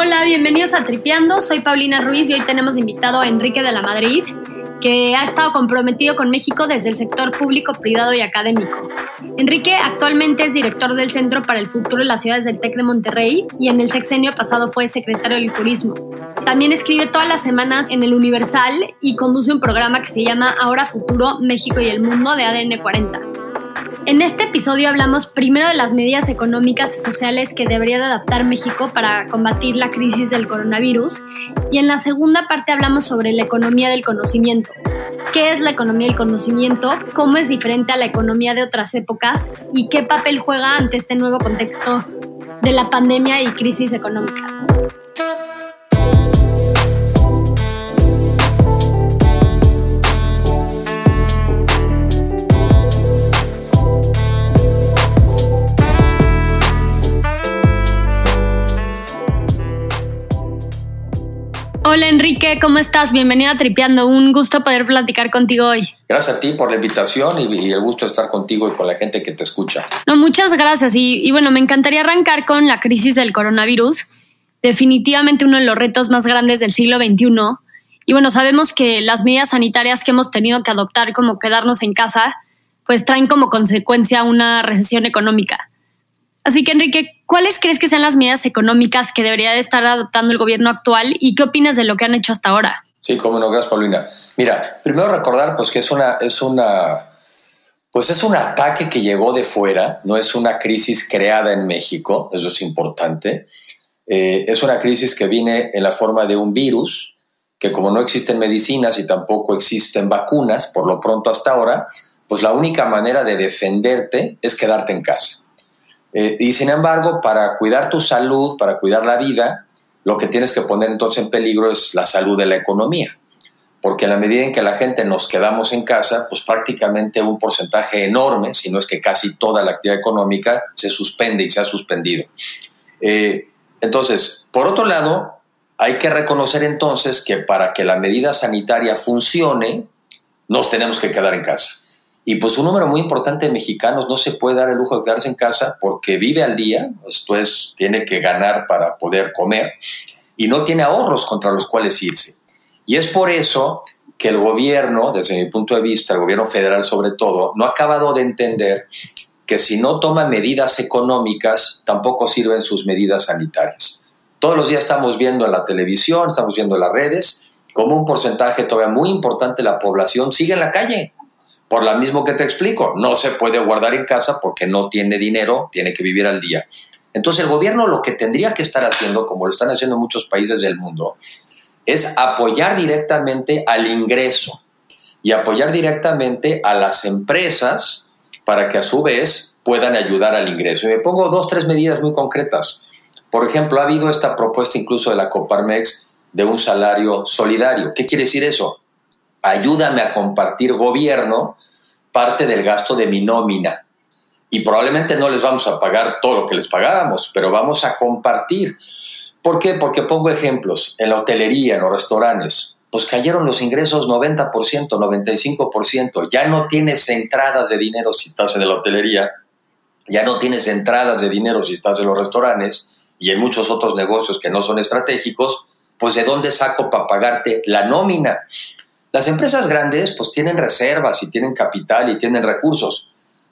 Hola, bienvenidos a Tripeando. Soy Paulina Ruiz y hoy tenemos invitado a Enrique de la Madrid, que ha estado comprometido con México desde el sector público, privado y académico. Enrique actualmente es director del Centro para el Futuro de las Ciudades del TEC de Monterrey y en el sexenio pasado fue secretario del Turismo. También escribe todas las semanas en el Universal y conduce un programa que se llama Ahora Futuro, México y el Mundo de ADN 40. En este episodio hablamos primero de las medidas económicas y sociales que debería de adaptar México para combatir la crisis del coronavirus y en la segunda parte hablamos sobre la economía del conocimiento. ¿Qué es la economía del conocimiento? ¿Cómo es diferente a la economía de otras épocas? ¿Y qué papel juega ante este nuevo contexto de la pandemia y crisis económica? Hola Enrique, ¿cómo estás? Bienvenido a Tripeando. Un gusto poder platicar contigo hoy. Gracias a ti por la invitación y, el gusto de estar contigo y con la gente que te escucha. No, muchas gracias. Y, y bueno, me encantaría arrancar con la crisis del coronavirus. Definitivamente uno de los retos más grandes del siglo XXI. Y bueno, sabemos que las medidas sanitarias que hemos tenido que adoptar, como quedarnos en casa, pues traen como consecuencia una recesión económica. Así que, Enrique, ¿cuáles crees que sean las medidas económicas que debería de estar adoptando el gobierno actual y qué opinas de lo que han hecho hasta ahora? Sí, cómo no, gracias, Paulina. Mira, primero recordar pues que es una, es una, pues es un ataque que llegó de fuera, no es una crisis creada en México, eso es importante. Eh, es una crisis que viene en la forma de un virus, que como no existen medicinas y tampoco existen vacunas, por lo pronto hasta ahora, pues la única manera de defenderte es quedarte en casa. Eh, y sin embargo, para cuidar tu salud, para cuidar la vida, lo que tienes que poner entonces en peligro es la salud de la economía. Porque en la medida en que la gente nos quedamos en casa, pues prácticamente un porcentaje enorme, si no es que casi toda la actividad económica, se suspende y se ha suspendido. Eh, entonces, por otro lado, hay que reconocer entonces que para que la medida sanitaria funcione, nos tenemos que quedar en casa. Y pues un número muy importante de mexicanos no se puede dar el lujo de quedarse en casa porque vive al día, esto es, tiene que ganar para poder comer y no tiene ahorros contra los cuales irse. Y es por eso que el gobierno, desde mi punto de vista, el gobierno federal sobre todo, no ha acabado de entender que si no toma medidas económicas, tampoco sirven sus medidas sanitarias. Todos los días estamos viendo en la televisión, estamos viendo en las redes, como un porcentaje todavía muy importante de la población sigue en la calle por lo mismo que te explico, no se puede guardar en casa porque no tiene dinero, tiene que vivir al día. Entonces el gobierno lo que tendría que estar haciendo, como lo están haciendo muchos países del mundo, es apoyar directamente al ingreso y apoyar directamente a las empresas para que a su vez puedan ayudar al ingreso. Y me pongo dos, tres medidas muy concretas. Por ejemplo, ha habido esta propuesta incluso de la Coparmex de un salario solidario. ¿Qué quiere decir eso? Ayúdame a compartir gobierno parte del gasto de mi nómina. Y probablemente no les vamos a pagar todo lo que les pagábamos, pero vamos a compartir. ¿Por qué? Porque pongo ejemplos. En la hotelería, en los restaurantes, pues cayeron los ingresos 90%, 95%. Ya no tienes entradas de dinero si estás en la hotelería, ya no tienes entradas de dinero si estás en los restaurantes y en muchos otros negocios que no son estratégicos, pues de dónde saco para pagarte la nómina. Las empresas grandes pues tienen reservas y tienen capital y tienen recursos,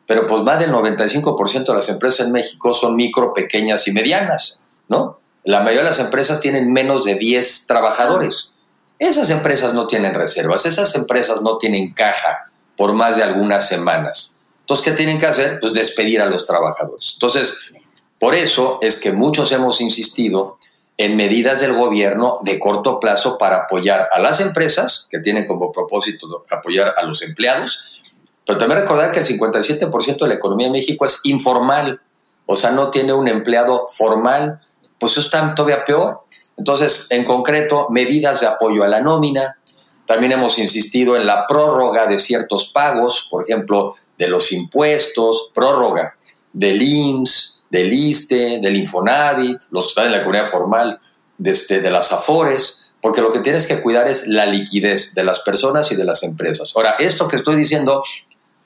pero pues más del 95% de las empresas en México son micro, pequeñas y medianas, ¿no? La mayoría de las empresas tienen menos de 10 trabajadores. Esas empresas no tienen reservas, esas empresas no tienen caja por más de algunas semanas. Entonces, ¿qué tienen que hacer? Pues despedir a los trabajadores. Entonces, por eso es que muchos hemos insistido en medidas del gobierno de corto plazo para apoyar a las empresas, que tienen como propósito apoyar a los empleados, pero también recordar que el 57% de la economía de México es informal, o sea, no tiene un empleado formal, pues eso está todavía peor. Entonces, en concreto, medidas de apoyo a la nómina. También hemos insistido en la prórroga de ciertos pagos, por ejemplo, de los impuestos, prórroga del IMSS, del ISTE, del Infonavit, los que están en la comunidad formal, de, este, de las AFORES, porque lo que tienes que cuidar es la liquidez de las personas y de las empresas. Ahora, esto que estoy diciendo,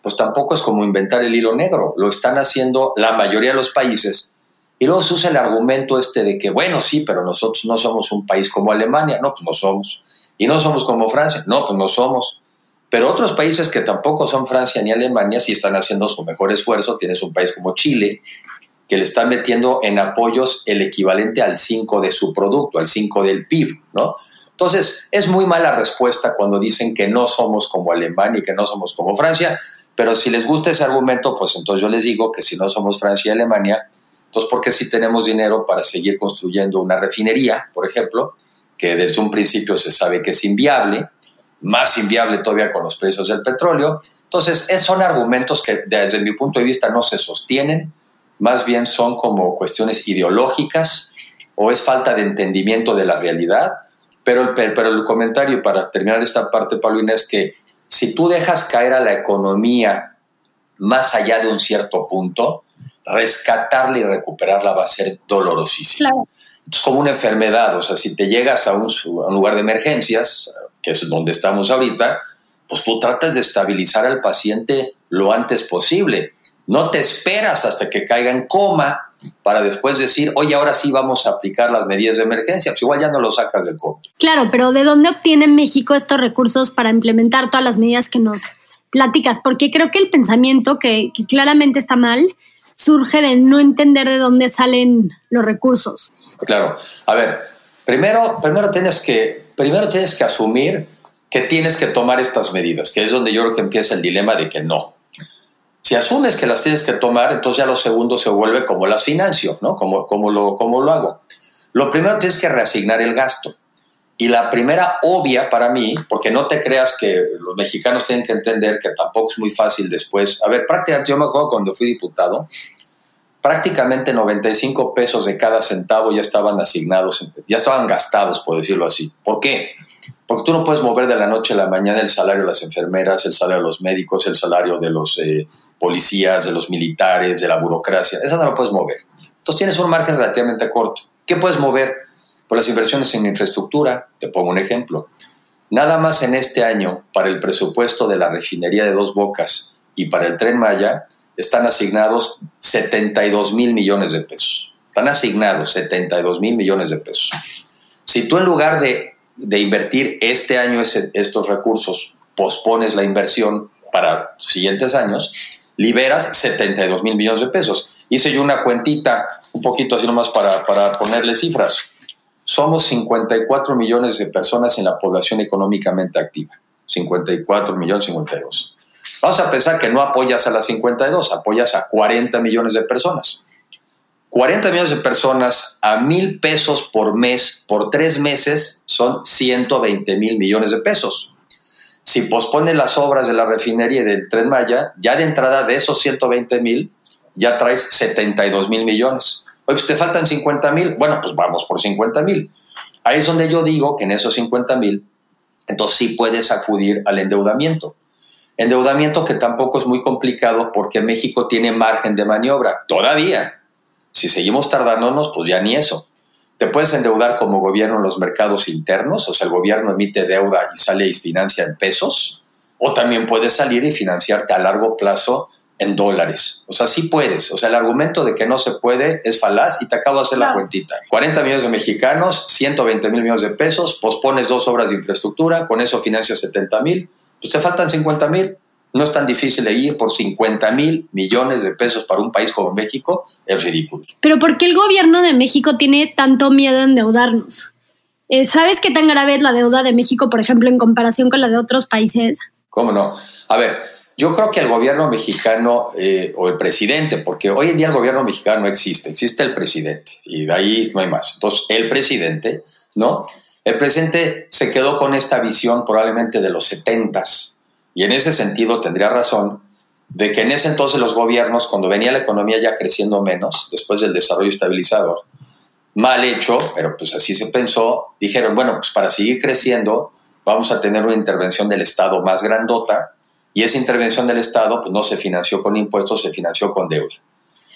pues tampoco es como inventar el hilo negro, lo están haciendo la mayoría de los países Y luego se usa el argumento este de que, bueno, sí, pero nosotros no somos un país como Alemania. No, pues no somos. Y no somos como Francia. No, pues no somos. Pero otros países que tampoco son Francia ni Alemania sí están haciendo su mejor esfuerzo. Tienes un país como Chile, que le está metiendo en apoyos el equivalente al 5 de su producto, al 5 del PIB, ¿no? Entonces, es muy mala respuesta cuando dicen que no somos como Alemania y que no somos como Francia, pero si les gusta ese argumento, pues entonces yo les digo que si no somos Francia y Alemania, entonces, ¿por qué si tenemos dinero para seguir construyendo una refinería, por ejemplo, que desde un principio se sabe que es inviable, más inviable todavía con los precios del petróleo? Entonces, son argumentos que desde mi punto de vista no se sostienen, más bien son como cuestiones ideológicas o es falta de entendimiento de la realidad. Pero, pero el comentario para terminar esta parte, Paulina, es que si tú dejas caer a la economía más allá de un cierto punto, rescatarla y recuperarla va a ser dolorosísimo. Es como una enfermedad, o sea, si te llegas a un, a un, lugar de emergencias, que es donde estamos ahorita, pues tú tratas de estabilizar al paciente lo antes posible. No te esperas hasta que caiga en coma para después decir, oye, ahora sí vamos a aplicar las medidas de emergencia, pues igual ya no lo sacas del coma. Claro, pero ¿de dónde obtiene México estos recursos para implementar todas las medidas que nos platicas? Porque creo que el pensamiento que, que claramente está mal surge de no entender de dónde salen los recursos. Claro, a ver, primero, primero, tienes, que, primero tienes que asumir que tienes que tomar estas medidas, que es donde yo creo que empieza el dilema de que no. Si asumes que las tienes que tomar, entonces ya lo segundo se vuelve como las financio, ¿no? Como, como, lo, como lo hago. Lo primero tienes que reasignar el gasto. Y la primera obvia para mí, porque no te creas que los mexicanos tienen que entender que tampoco es muy fácil después. A ver, prácticamente yo me acuerdo cuando fui diputado, prácticamente 95 pesos de cada centavo ya estaban asignados, ya estaban gastados, por decirlo así. ¿Por qué? Porque tú no puedes mover de la noche a la mañana el salario de las enfermeras, el salario de los médicos, el salario de los eh, policías, de los militares, de la burocracia. Esa no la puedes mover. Entonces tienes un margen relativamente corto. ¿Qué puedes mover? Por las inversiones en infraestructura. Te pongo un ejemplo. Nada más en este año, para el presupuesto de la refinería de Dos Bocas y para el tren Maya, están asignados 72 mil millones de pesos. Están asignados 72 mil millones de pesos. Si tú en lugar de de invertir este año estos recursos, pospones la inversión para siguientes años, liberas 72 mil millones de pesos. Hice yo una cuentita, un poquito así nomás para, para ponerle cifras. Somos 54 millones de personas en la población económicamente activa. 54 millones, 52. Vamos a pensar que no apoyas a las 52, apoyas a 40 millones de personas. 40 millones de personas a mil pesos por mes por tres meses son 120 mil millones de pesos. Si pospone las obras de la refinería y del tren Maya, ya de entrada de esos 120 mil, ya traes 72 mil millones. Oye, pues te faltan 50 mil. Bueno, pues vamos por 50 mil. Ahí es donde yo digo que en esos 50 mil, entonces sí puedes acudir al endeudamiento. Endeudamiento que tampoco es muy complicado porque México tiene margen de maniobra, todavía si seguimos tardándonos, pues ya ni eso. Te puedes endeudar como gobierno en los mercados internos, o sea, el gobierno emite deuda y sale y financia en pesos, o también puedes salir y financiarte a largo plazo en dólares. O sea, sí puedes. O sea, el argumento de que no se puede es falaz y te acabo de hacer la cuentita. 40 millones de mexicanos, 120 mil millones de pesos, pospones dos obras de infraestructura, con eso financias 70 mil, pues te faltan 50 mil. No es tan difícil de ir por 50 mil millones de pesos para un país como México, es ridículo. Pero ¿por qué el gobierno de México tiene tanto miedo a endeudarnos? Eh, ¿Sabes qué tan grave es la deuda de México, por ejemplo, en comparación con la de otros países? ¿Cómo no? A ver, yo creo que el gobierno mexicano eh, o el presidente, porque hoy en día el gobierno mexicano no existe, existe el presidente y de ahí no hay más. Entonces, el presidente, ¿no? El presidente se quedó con esta visión probablemente de los setentas, y en ese sentido tendría razón de que en ese entonces los gobiernos, cuando venía la economía ya creciendo menos, después del desarrollo estabilizador, mal hecho, pero pues así se pensó, dijeron, bueno, pues para seguir creciendo vamos a tener una intervención del Estado más grandota y esa intervención del Estado pues no se financió con impuestos, se financió con deuda.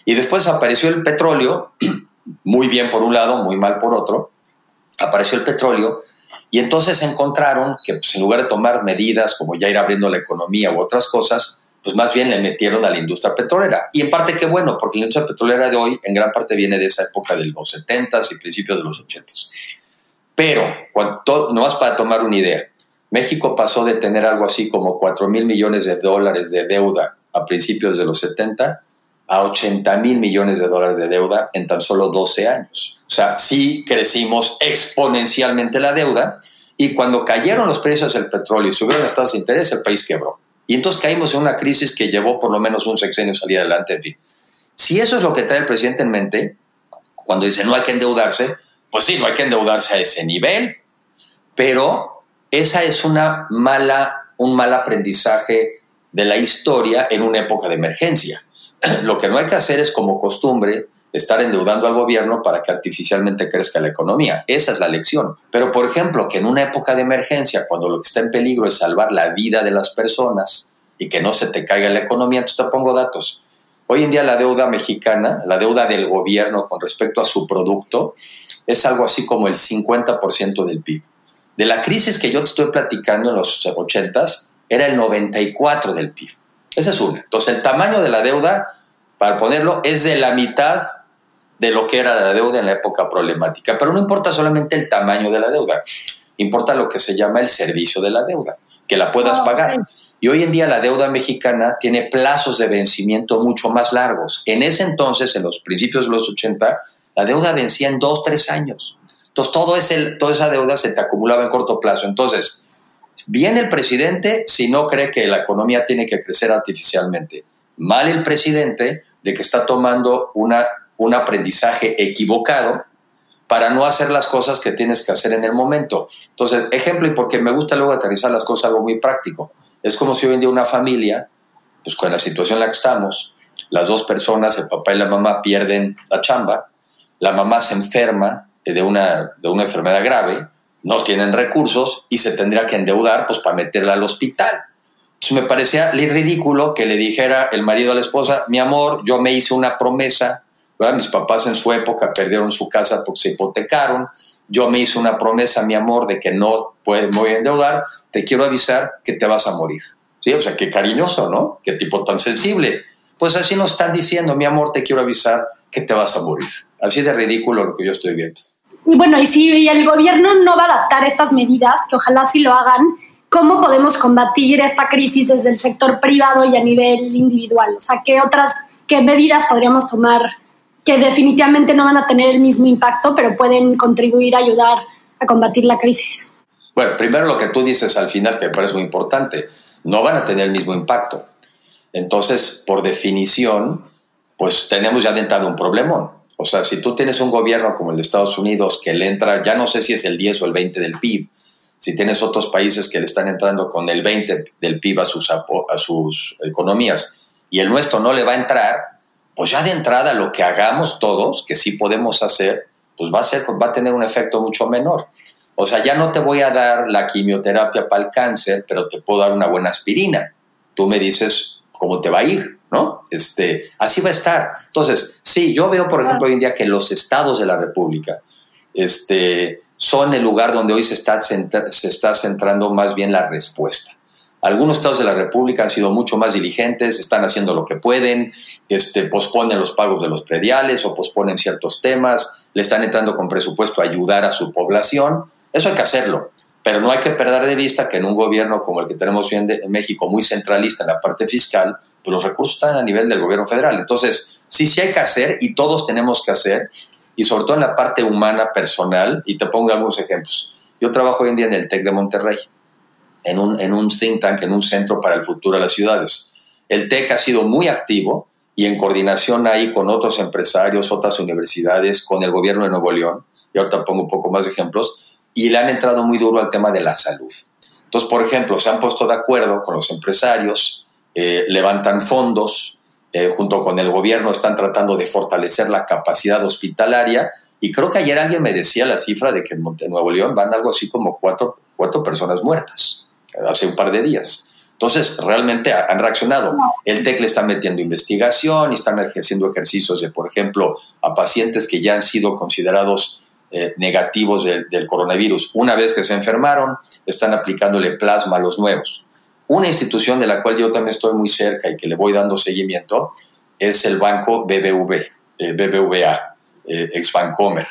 Y después apareció el petróleo, muy bien por un lado, muy mal por otro, apareció el petróleo y entonces encontraron que pues, en lugar de tomar medidas como ya ir abriendo la economía u otras cosas, pues más bien le metieron a la industria petrolera. Y en parte qué bueno, porque la industria petrolera de hoy en gran parte viene de esa época de los 70s y principios de los 80s. Pero, cuando, nomás para tomar una idea, México pasó de tener algo así como 4 mil millones de dólares de deuda a principios de los 70 a 80 mil millones de dólares de deuda en tan solo 12 años. O sea, sí crecimos exponencialmente la deuda y cuando cayeron los precios del petróleo y subieron las tasas de interés, el país quebró. Y entonces caímos en una crisis que llevó por lo menos un sexenio salir adelante, en fin. Si eso es lo que trae el presidente en mente, cuando dice no hay que endeudarse, pues sí, no hay que endeudarse a ese nivel, pero esa es una mala, un mal aprendizaje de la historia en una época de emergencia. Lo que no hay que hacer es, como costumbre, estar endeudando al gobierno para que artificialmente crezca la economía. Esa es la lección. Pero, por ejemplo, que en una época de emergencia, cuando lo que está en peligro es salvar la vida de las personas y que no se te caiga la economía, entonces te pongo datos. Hoy en día la deuda mexicana, la deuda del gobierno con respecto a su producto, es algo así como el 50% del PIB. De la crisis que yo te estoy platicando en los 80s, era el 94% del PIB. Esa es una. Entonces, el tamaño de la deuda, para ponerlo, es de la mitad de lo que era la deuda en la época problemática. Pero no importa solamente el tamaño de la deuda, importa lo que se llama el servicio de la deuda, que la puedas ah, pagar. Y hoy en día la deuda mexicana tiene plazos de vencimiento mucho más largos. En ese entonces, en los principios de los 80, la deuda vencía en dos, tres años. Entonces, todo ese, toda esa deuda se te acumulaba en corto plazo. Entonces, Bien el presidente si no cree que la economía tiene que crecer artificialmente. Mal el presidente de que está tomando un aprendizaje equivocado para no hacer las cosas que tienes que hacer en el momento. Entonces, ejemplo, y porque me gusta luego aterrizar las cosas, algo muy práctico. Es como si hoy en día una familia, pues con la situación en la que estamos, las dos personas, el papá y la mamá, pierden la chamba, la mamá se enferma de una, de una enfermedad grave, no tienen recursos y se tendría que endeudar pues para meterla al hospital. Entonces me parecía ridículo que le dijera el marido a la esposa, mi amor, yo me hice una promesa, mis papás en su época perdieron su casa porque se hipotecaron, yo me hice una promesa, mi amor, de que no me voy a endeudar, te quiero avisar que te vas a morir. ¿Sí? O sea, qué cariñoso, ¿no? Qué tipo tan sensible. Pues así nos están diciendo, mi amor, te quiero avisar que te vas a morir. Así de ridículo lo que yo estoy viendo. Y bueno, y si el gobierno no va a adaptar estas medidas, que ojalá sí lo hagan, ¿cómo podemos combatir esta crisis desde el sector privado y a nivel individual? O sea, ¿qué otras, qué medidas podríamos tomar que definitivamente no van a tener el mismo impacto, pero pueden contribuir a ayudar a combatir la crisis? Bueno, primero lo que tú dices al final, que me parece muy importante, no van a tener el mismo impacto. Entonces, por definición, pues tenemos ya de un problemón. O sea, si tú tienes un gobierno como el de Estados Unidos que le entra, ya no sé si es el 10 o el 20 del PIB, si tienes otros países que le están entrando con el 20 del PIB a sus, a sus economías y el nuestro no le va a entrar, pues ya de entrada lo que hagamos todos, que sí podemos hacer, pues va a, ser, va a tener un efecto mucho menor. O sea, ya no te voy a dar la quimioterapia para el cáncer, pero te puedo dar una buena aspirina. Tú me dices cómo te va a ir. ¿No? Este, así va a estar. Entonces, sí, yo veo, por ejemplo, hoy en día que los estados de la República este, son el lugar donde hoy se está, se está centrando más bien la respuesta. Algunos estados de la República han sido mucho más diligentes, están haciendo lo que pueden, este, posponen los pagos de los prediales o posponen ciertos temas, le están entrando con presupuesto a ayudar a su población. Eso hay que hacerlo. Pero no hay que perder de vista que en un gobierno como el que tenemos hoy en, México, muy centralista en la parte fiscal, pues los recursos están a nivel del gobierno federal. Entonces, sí, sí hay que hacer y todos tenemos que hacer, y sobre todo en la parte humana, personal, y te pongo algunos ejemplos. Yo trabajo hoy en día en el TEC de Monterrey, en un, en un think tank, en un centro para el futuro de las ciudades. El TEC ha sido muy activo y en coordinación ahí con otros empresarios, otras universidades, con el gobierno de Nuevo León, y ahorita pongo un poco más de ejemplos, y le han entrado muy duro al tema de la salud. Entonces, por ejemplo, se han puesto de acuerdo con los empresarios, eh, levantan fondos, eh, junto con el gobierno están tratando de fortalecer la capacidad hospitalaria y creo que ayer alguien me decía la cifra de que en Nuevo León van algo así como cuatro, cuatro personas muertas hace un par de días. Entonces, realmente han reaccionado. El TEC le está metiendo investigación y están ejerciendo ejercicios de, por ejemplo, a pacientes que ya han sido considerados eh, negativos del, coronavirus. Una vez que se enfermaron, están aplicándole plasma a los nuevos. Una institución de la cual yo también estoy muy cerca y que le voy dando seguimiento es el banco BBV, eh, BBVA, eh, ex Bancomer.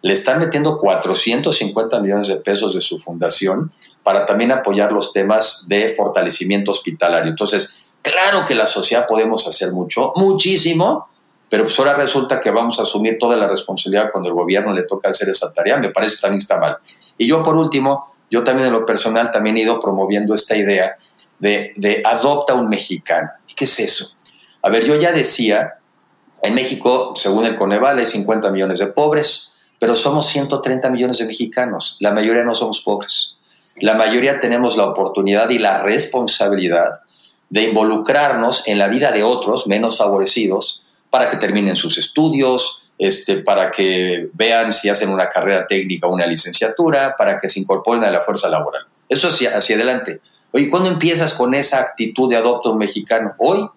Le están metiendo 450 millones de pesos de su fundación para también apoyar los temas de fortalecimiento hospitalario. Entonces, claro que la sociedad podemos hacer mucho, muchísimo, pero pues ahora resulta que vamos a asumir toda la responsabilidad cuando el gobierno le toca hacer esa tarea, me parece también está mal. Y yo por último, yo también en lo personal también he ido promoviendo esta idea de, adopta un mexicano. ¿Y qué es eso? A ver, yo ya decía, en México, según el Coneval, hay 50 millones de pobres, pero somos 130 millones de mexicanos. La mayoría no somos pobres. La mayoría tenemos la oportunidad y la responsabilidad de involucrarnos en la vida de otros menos favorecidos para que terminen sus estudios, este, para que vean si hacen una carrera técnica o una licenciatura, para que se incorporen a la fuerza laboral. Eso hacia, hacia adelante. Oye, ¿cuándo empiezas con esa actitud de adopto mexicano? Hoy.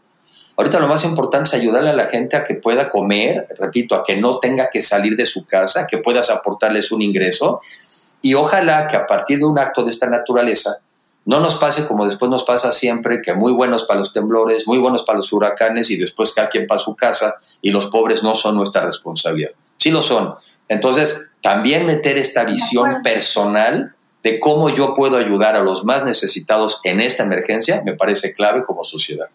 Ahorita lo más importante es ayudarle a la gente a que pueda comer, repito, a que no tenga que salir de su casa, que puedas aportarles un ingreso y ojalá que a partir de un acto de esta naturaleza no nos pase como después nos pasa siempre, que muy buenos para los temblores, muy buenos para los huracanes y después cada quien para su casa y los pobres no son nuestra responsabilidad. Sí lo son. Entonces, también meter esta visión personal de cómo yo puedo ayudar a los más necesitados en esta emergencia me parece clave como sociedad.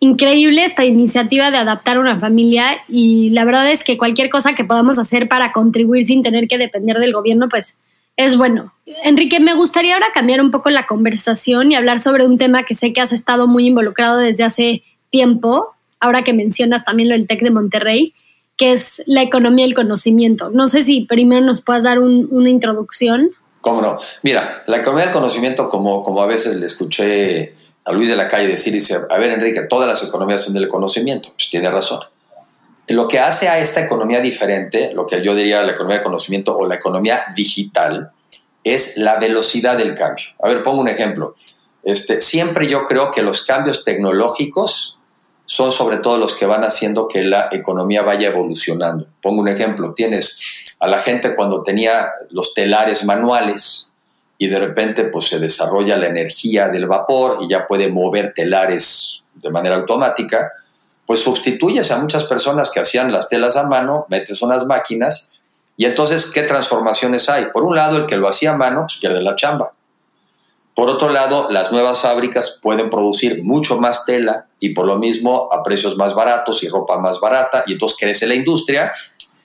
Increíble esta iniciativa de adaptar una familia y la verdad es que cualquier cosa que podamos hacer para contribuir sin tener que depender del gobierno, pues es bueno. Enrique, me gustaría ahora cambiar un poco la conversación y hablar sobre un tema que sé que has estado muy involucrado desde hace tiempo, ahora que mencionas también lo del TEC de Monterrey, que es la economía del conocimiento. No sé si primero nos puedas dar una introducción. ¿Cómo no? Mira, la economía del conocimiento, como, como a veces le escuché a Luis de la Calle decir, dice, a ver Enrique, todas las economías son del conocimiento. Pues tiene razón. Lo que hace a esta economía diferente, lo que yo diría la economía del conocimiento o la economía digital, es la velocidad del cambio. A ver, pongo un ejemplo. Este, siempre yo creo que los cambios tecnológicos son sobre todo los que van haciendo que la economía vaya evolucionando. Pongo un ejemplo, tienes a la gente cuando tenía los telares manuales y de repente pues se desarrolla la energía del vapor y ya puede mover telares de manera automática, pues sustituyes a muchas personas que hacían las telas a mano, metes unas máquinas y entonces, ¿qué transformaciones hay? Por un lado, el que lo hacía a mano pues, pierde la chamba. Por otro lado, las nuevas fábricas pueden producir mucho más tela y por lo mismo a precios más baratos y ropa más barata y entonces crece la industria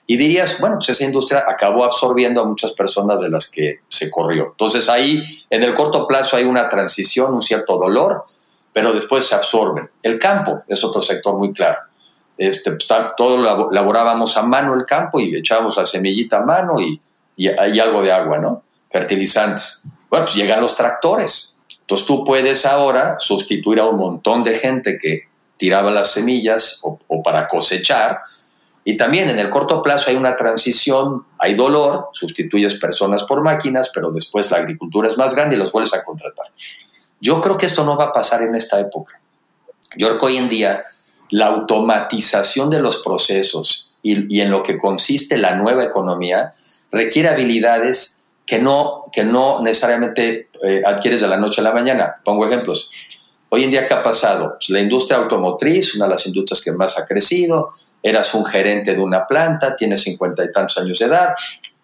y dirías, bueno, pues esa industria acabó absorbiendo a muchas personas de las que se corrió. Entonces ahí en el corto plazo hay una transición, un cierto dolor, pero después se absorben. El campo es otro sector muy claro. Este, pues, todo laborábamos a mano el campo y echábamos la semillita a mano y, y hay algo de agua, ¿no? Fertilizantes. Bueno, pues llegan los tractores. Entonces tú puedes ahora sustituir a un montón de gente que tiraba las semillas o, o para cosechar. Y también en el corto plazo hay una transición, hay dolor, sustituyes personas por máquinas, pero después la agricultura es más grande y los vuelves a contratar. Yo creo que esto no va a pasar en esta época. Yo creo que hoy en día la automatización de los procesos y, en lo que consiste la nueva economía requiere habilidades que no, que no necesariamente eh, adquieres de la noche a la mañana. Pongo ejemplos. Hoy en día, ¿qué ha pasado? Pues la industria automotriz, una de las industrias que más ha crecido, eras un gerente de una planta, tienes cincuenta y tantos años de edad,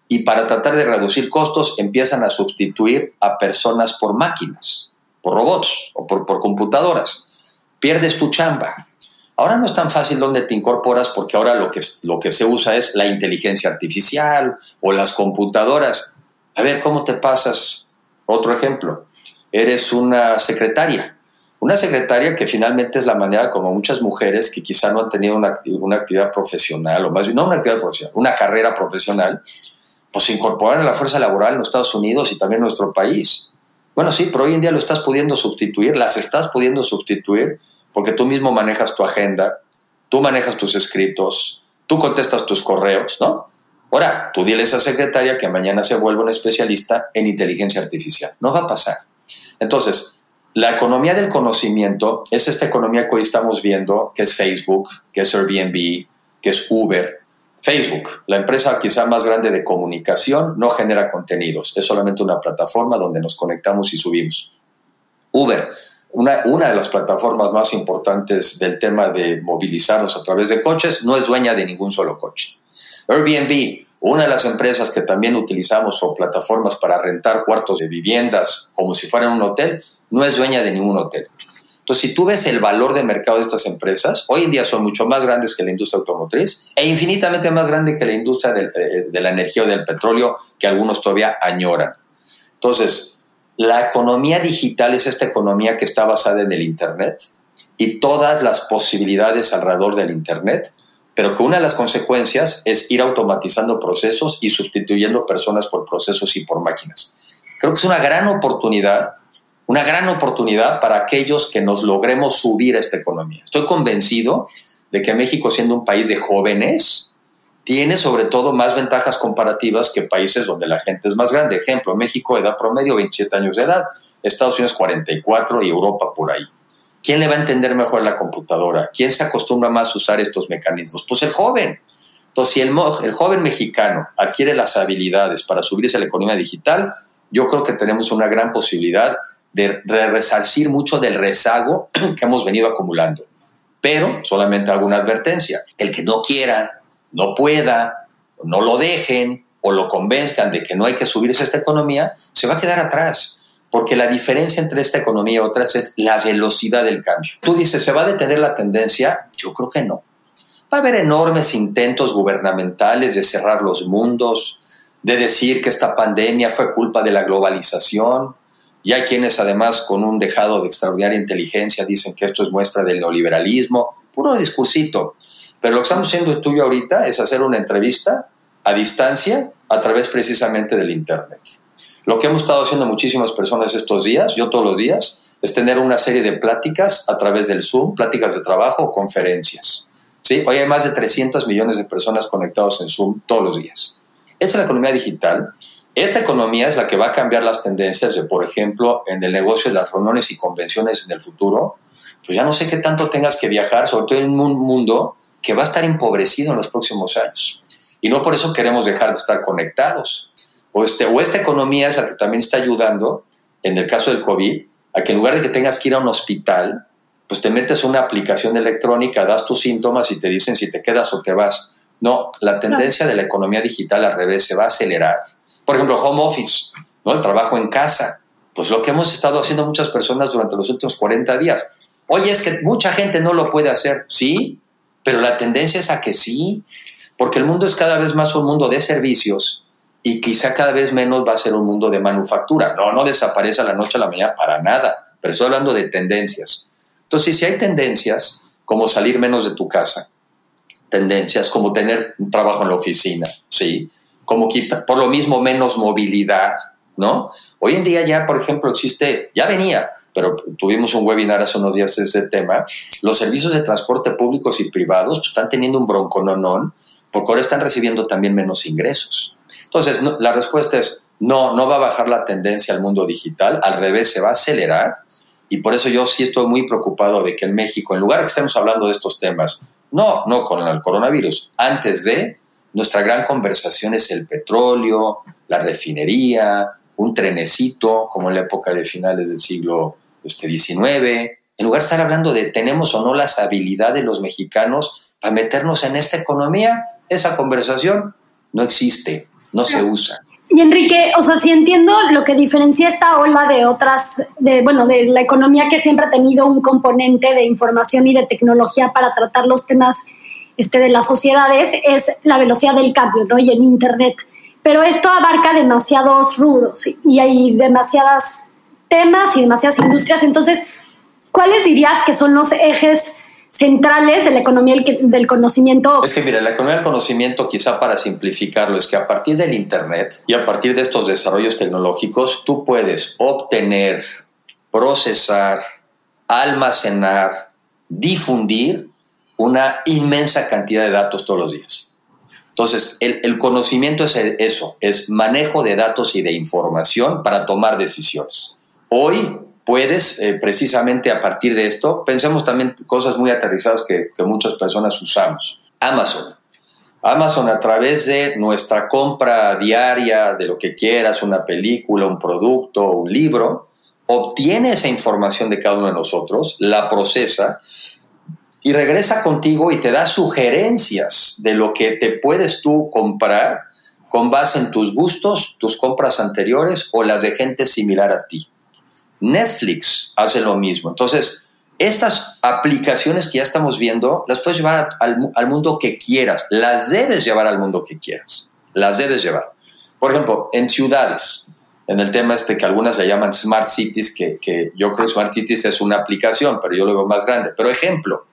y para tratar de reducir costos empiezan a sustituir a personas por máquinas por robots o por, computadoras. Pierdes tu chamba. Ahora no es tan fácil donde te incorporas porque ahora lo que, lo que se usa es la inteligencia artificial o las computadoras. A ver, ¿cómo te pasas? Otro ejemplo. Eres una secretaria. Una secretaria que finalmente es la manera como muchas mujeres que quizá no han tenido una, una actividad profesional, o más bien no una actividad profesional, una carrera profesional, pues se incorporan a la fuerza laboral en los Estados Unidos y también en nuestro país. Bueno, sí, pero hoy en día lo estás pudiendo sustituir, las estás pudiendo sustituir porque tú mismo manejas tu agenda, tú manejas tus escritos, tú contestas tus correos, ¿no? Ahora, tú dile a esa secretaria que mañana se vuelva un especialista en inteligencia artificial. No va a pasar. Entonces, la economía del conocimiento es esta economía que hoy estamos viendo, que es Facebook, que es Airbnb, que es Uber, Facebook, la empresa quizá más grande de comunicación, no genera contenidos, es solamente una plataforma donde nos conectamos y subimos. Uber, una, una de las plataformas más importantes del tema de movilizarnos a través de coches, no es dueña de ningún solo coche. Airbnb, una de las empresas que también utilizamos o plataformas para rentar cuartos de viviendas como si fueran un hotel, no es dueña de ningún hotel. Entonces, si tú ves el valor de mercado de estas empresas, hoy en día son mucho más grandes que la industria automotriz e infinitamente más grande que la industria eh, de la energía o del petróleo que algunos todavía añoran. Entonces, la economía digital es esta economía que está basada en el Internet y todas las posibilidades alrededor del Internet, pero que una de las consecuencias es ir automatizando procesos y sustituyendo personas por procesos y por máquinas. Creo que es una gran oportunidad una gran oportunidad para aquellos que nos logremos subir a esta economía. Estoy convencido de que México, siendo un país de jóvenes, tiene sobre todo más ventajas comparativas que países donde la gente es más grande. Ejemplo, México, edad promedio, 27 años de edad, Estados Unidos 44 y Europa por ahí. ¿Quién le va a entender mejor la computadora? ¿Quién se acostumbra más a usar estos mecanismos? Pues el joven. Entonces, si el, joven mexicano adquiere las habilidades para subirse a la economía digital, yo creo que tenemos una gran posibilidad de, resarcir mucho del rezago que hemos venido acumulando. Pero solamente alguna advertencia. El que no quiera, no pueda, no lo dejen o lo convenzcan de que no hay que subirse a esta economía, se va a quedar atrás. Porque la diferencia entre esta economía y otras es la velocidad del cambio. Tú dices, ¿se va a detener la tendencia? Yo creo que no. Va a haber enormes intentos gubernamentales de cerrar los mundos, de decir que esta pandemia fue culpa de la globalización, y hay quienes además con un dejado de extraordinaria inteligencia dicen que esto es muestra del neoliberalismo, puro discursito. Pero lo que estamos haciendo tuyo ahorita es hacer una entrevista a distancia a través precisamente del Internet. Lo que hemos estado haciendo muchísimas personas estos días, yo todos los días, es tener una serie de pláticas a través del Zoom, pláticas de trabajo conferencias. ¿Sí? Hoy hay más de 300 millones de personas conectados en Zoom todos los días. Esa es la economía digital esta economía es la que va a cambiar las tendencias de, por ejemplo, en el negocio de las reuniones y convenciones en el futuro. Pues ya no sé qué tanto tengas que viajar, sobre todo en un mundo que va a estar empobrecido en los próximos años. Y no por eso queremos dejar de estar conectados. O, este, o esta economía es la que también está ayudando, en el caso del COVID, a que en lugar de que tengas que ir a un hospital, pues te metes una aplicación electrónica, das tus síntomas y te dicen si te quedas o te vas. No, la tendencia de la economía digital al revés se va a acelerar por ejemplo, home office, ¿no? el trabajo en casa. Pues lo que hemos estado haciendo muchas personas durante los últimos 40 días. Oye, es que mucha gente no lo puede hacer, sí, pero la tendencia es a que sí, porque el mundo es cada vez más un mundo de servicios y quizá cada vez menos va a ser un mundo de manufactura. No, no desaparece a la noche a la mañana para nada, pero estoy hablando de tendencias. Entonces, si hay tendencias como salir menos de tu casa, tendencias como tener un trabajo en la oficina, sí, como por lo mismo menos movilidad, ¿no? Hoy en día ya, por ejemplo, existe, ya venía, pero tuvimos un webinar hace unos días de ese tema, los servicios de transporte públicos y privados pues, están teniendo un broncononón porque ahora están recibiendo también menos ingresos. Entonces, la respuesta es no, no va a bajar la tendencia al mundo digital, al revés, se va a acelerar. Y por eso yo sí estoy muy preocupado de que en México, en lugar de que estemos hablando de estos temas, no, no con el coronavirus, antes de, nuestra gran conversación es el petróleo, la refinería, un trenecito, como en la época de finales del siglo XIX. Este, en lugar de estar hablando de tenemos o no las habilidades de los mexicanos para meternos en esta economía, esa conversación no existe, no se usa. Y Enrique, o sea, si entiendo lo que diferencia esta ola de otras, de, bueno, de la economía que siempre ha tenido un componente de información y de tecnología para tratar los temas este, de las sociedades es la velocidad del cambio, ¿no? Y en Internet. Pero esto abarca demasiados rubros y hay demasiadas temas y demasiadas industrias. Entonces, ¿cuáles dirías que son los ejes centrales de la economía del conocimiento? Es que mira, la economía del conocimiento, quizá para simplificarlo, es que a partir del Internet y a partir de estos desarrollos tecnológicos, tú puedes obtener, procesar, almacenar, difundir una inmensa cantidad de datos todos los días. Entonces, el, conocimiento es eso, es manejo de datos y de información para tomar decisiones. Hoy puedes, eh, precisamente a partir de esto, pensemos también cosas muy aterrizadas que, que muchas personas usamos. Amazon. Amazon a través de nuestra compra diaria de lo que quieras, una película, un producto, un libro, obtiene esa información de cada uno de nosotros, la procesa y regresa contigo y te da sugerencias de lo que te puedes tú comprar con base en tus gustos, tus compras anteriores o las de gente similar a ti. Netflix hace lo mismo. Entonces, estas aplicaciones que ya estamos viendo, las puedes llevar al, mundo que quieras, las debes llevar al mundo que quieras, las debes llevar. Por ejemplo, en ciudades, en el tema este que algunas le llaman Smart Cities, que, que yo creo Smart Cities es una aplicación, pero yo lo veo más grande. Pero ejemplo,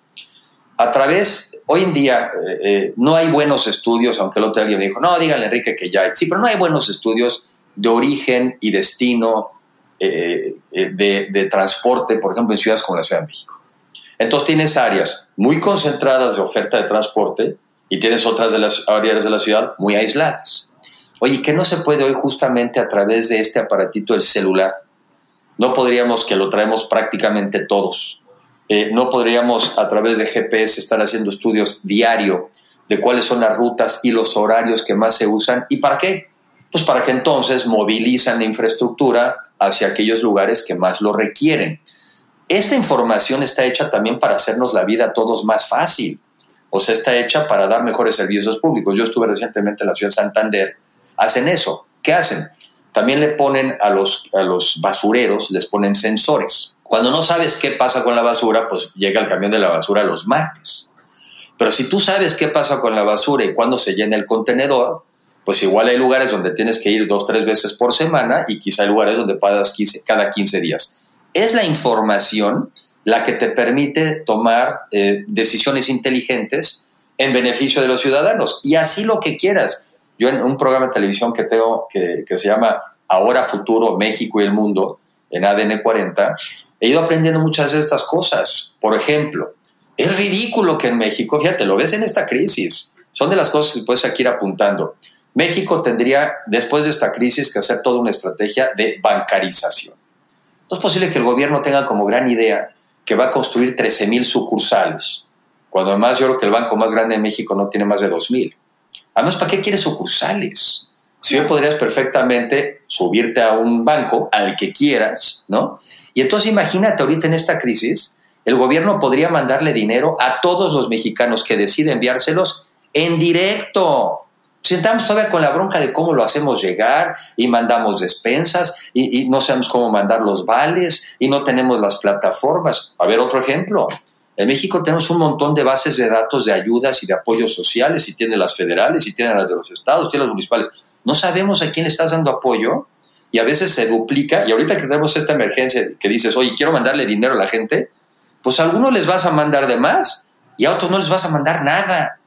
a través, hoy en día eh, eh, no hay buenos estudios, aunque el otro día me dijo, no, díganle Enrique que ya hay. Sí, pero no hay buenos estudios de origen y destino eh, de, de, transporte, por ejemplo, en ciudades como la Ciudad de México. Entonces tienes áreas muy concentradas de oferta de transporte y tienes otras de las áreas de la ciudad muy aisladas. Oye, ¿qué no se puede hoy justamente a través de este aparatito el celular? No podríamos, que lo traemos prácticamente todos, eh, no podríamos a través de GPS estar haciendo estudios diario de cuáles son las rutas y los horarios que más se usan y para qué? Pues para que entonces movilizan la infraestructura hacia aquellos lugares que más lo requieren. Esta información está hecha también para hacernos la vida a todos más fácil. O sea, está hecha para dar mejores servicios públicos. Yo estuve recientemente en la ciudad de Santander hacen eso. ¿Qué hacen? También le ponen a los, a los basureros, les ponen sensores. Cuando no sabes qué pasa con la basura, pues llega el camión de la basura los martes. Pero si tú sabes qué pasa con la basura y cuándo se llena el contenedor, pues igual hay lugares donde tienes que ir dos, tres veces por semana y quizá hay lugares donde pagas cada 15 días. Es la información la que te permite tomar eh, decisiones inteligentes en beneficio de los ciudadanos. Y así lo que quieras. Yo en un programa de televisión que tengo que, se llama Ahora Futuro, México y el Mundo, en ADN 40, he ido aprendiendo muchas de estas cosas. Por ejemplo, es ridículo que en México, fíjate, lo ves en esta crisis, son de las cosas que puedes aquí ir apuntando. México tendría, después de esta crisis, que hacer toda una estrategia de bancarización. No es posible que el gobierno tenga como gran idea que va a construir 13.000 sucursales, cuando además yo creo que el banco más grande de México no tiene más de 2.000. Además, ¿para qué quieres sucursales? Si hoy podrías perfectamente subirte a un banco, al que quieras, ¿no? Y entonces imagínate ahorita en esta crisis, el gobierno podría mandarle dinero a todos los mexicanos que deciden enviárselos en directo. Sentamos todavía con la bronca de cómo lo hacemos llegar y mandamos despensas y, y no sabemos cómo mandar los vales y no tenemos las plataformas. A ver, otro ejemplo. En México tenemos un montón de bases de datos de ayudas y de apoyos sociales, y tiene las federales, y tiene las de los estados, tiene las municipales. No sabemos a quién le estás dando apoyo y a veces se duplica. Y ahorita que tenemos esta emergencia que dices, oye, quiero mandarle dinero a la gente, pues a algunos les vas a mandar de más y a otros no les vas a mandar nada.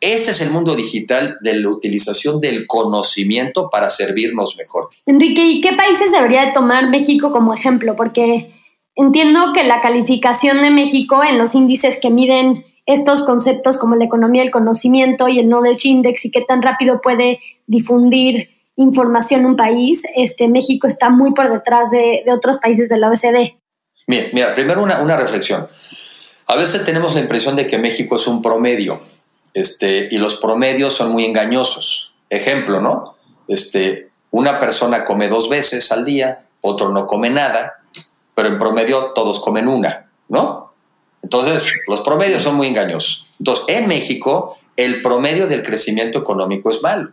Este es el mundo digital de la utilización del conocimiento para servirnos mejor. Enrique, ¿y qué países debería tomar México como ejemplo? Porque Entiendo que la calificación de México en los índices que miden estos conceptos como la economía del conocimiento y el Knowledge Index y qué tan rápido puede difundir información un país, este, México está muy por detrás de, otros países de la OECD. Mira, mira primero una, una, reflexión. A veces tenemos la impresión de que México es un promedio este, y los promedios son muy engañosos. Ejemplo, ¿no? Este, una persona come dos veces al día, otro no come nada, pero en promedio todos comen una, ¿no? Entonces, los promedios son muy engañosos. Entonces, en México, el promedio del crecimiento económico es malo.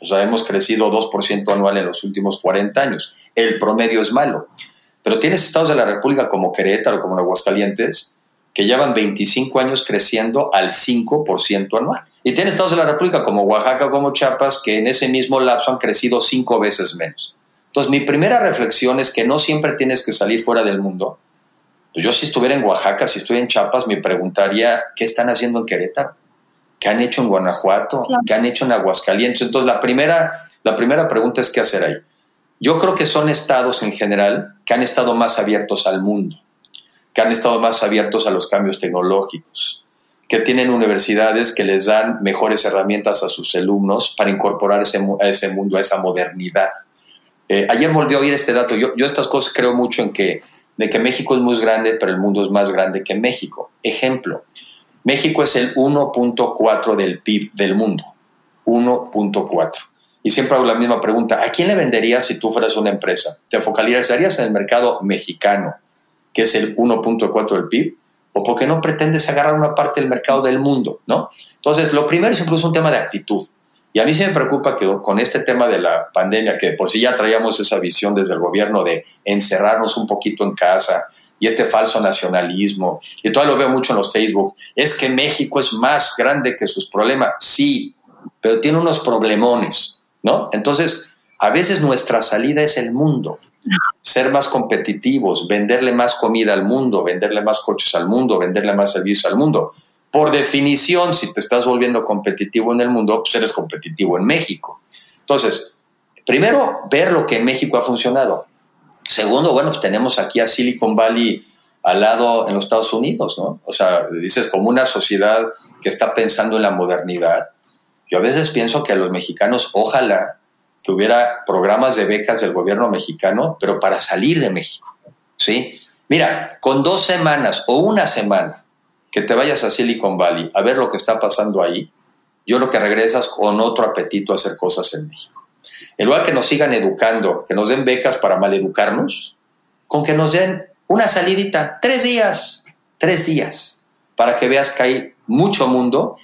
O sea, hemos crecido 2% anual en los últimos 40 años. El promedio es malo. Pero tienes estados de la República como Querétaro, como Aguascalientes, que llevan 25 años creciendo al 5% anual. Y tienes estados de la República como Oaxaca, como Chiapas, que en ese mismo lapso han crecido cinco veces menos. Entonces, mi primera reflexión es que no siempre tienes que salir fuera del mundo. Pues yo si estuviera en Oaxaca, si estoy en Chiapas, me preguntaría, ¿qué están haciendo en Querétaro? ¿Qué han hecho en Guanajuato? ¿Qué han hecho en Aguascalientes? Entonces, la primera, la primera pregunta es, ¿qué hacer ahí? Yo creo que son estados en general que han estado más abiertos al mundo, que han estado más abiertos a los cambios tecnológicos, que tienen universidades que les dan mejores herramientas a sus alumnos para incorporar ese, a ese mundo, a esa modernidad. Eh, ayer volví a oír este dato. Yo, yo estas cosas creo mucho en que, de que México es muy grande, pero el mundo es más grande que México. Ejemplo, México es el 1.4 del PIB del mundo. 1.4. y siempre hago la misma pregunta, ¿a quién le venderías si tú fueras una empresa? ¿Te focalizarías en el mercado mexicano, que es el 1.4 del PIB? ¿O porque no pretendes agarrar una parte del mercado del mundo? ¿no? Entonces, lo primero es incluso un tema de actitud. Y a mí sí me preocupa que con este tema de la pandemia, que por si ya traíamos esa visión desde el gobierno de encerrarnos un poquito en casa y este falso nacionalismo, y todavía lo veo mucho en los Facebook, es que México es más grande que sus problemas. Sí, pero tiene unos problemones, ¿no? Entonces, a veces nuestra salida es el mundo. Ser más competitivos, venderle más comida al mundo, venderle más coches al mundo, venderle más servicios al mundo por definición, si te estás volviendo competitivo en el mundo, pues eres competitivo en México. Entonces, primero, ver lo que en México ha funcionado. Segundo, bueno, pues tenemos aquí a Silicon Valley al lado en los Estados Unidos, ¿no? O sea, dices, como una sociedad que está pensando en la modernidad. Yo a veces pienso que a los mexicanos, ojalá que hubiera programas de becas del gobierno mexicano, pero para salir de México, ¿sí? Mira, con dos semanas o una semana que te vayas a Silicon Valley a ver lo que está pasando ahí, yo lo que regresas con otro apetito a hacer cosas en México. En lugar que nos sigan educando, que nos den becas para maleducarnos, con que nos den una salidita, tres días, tres días, para que veas que hay mucho mundo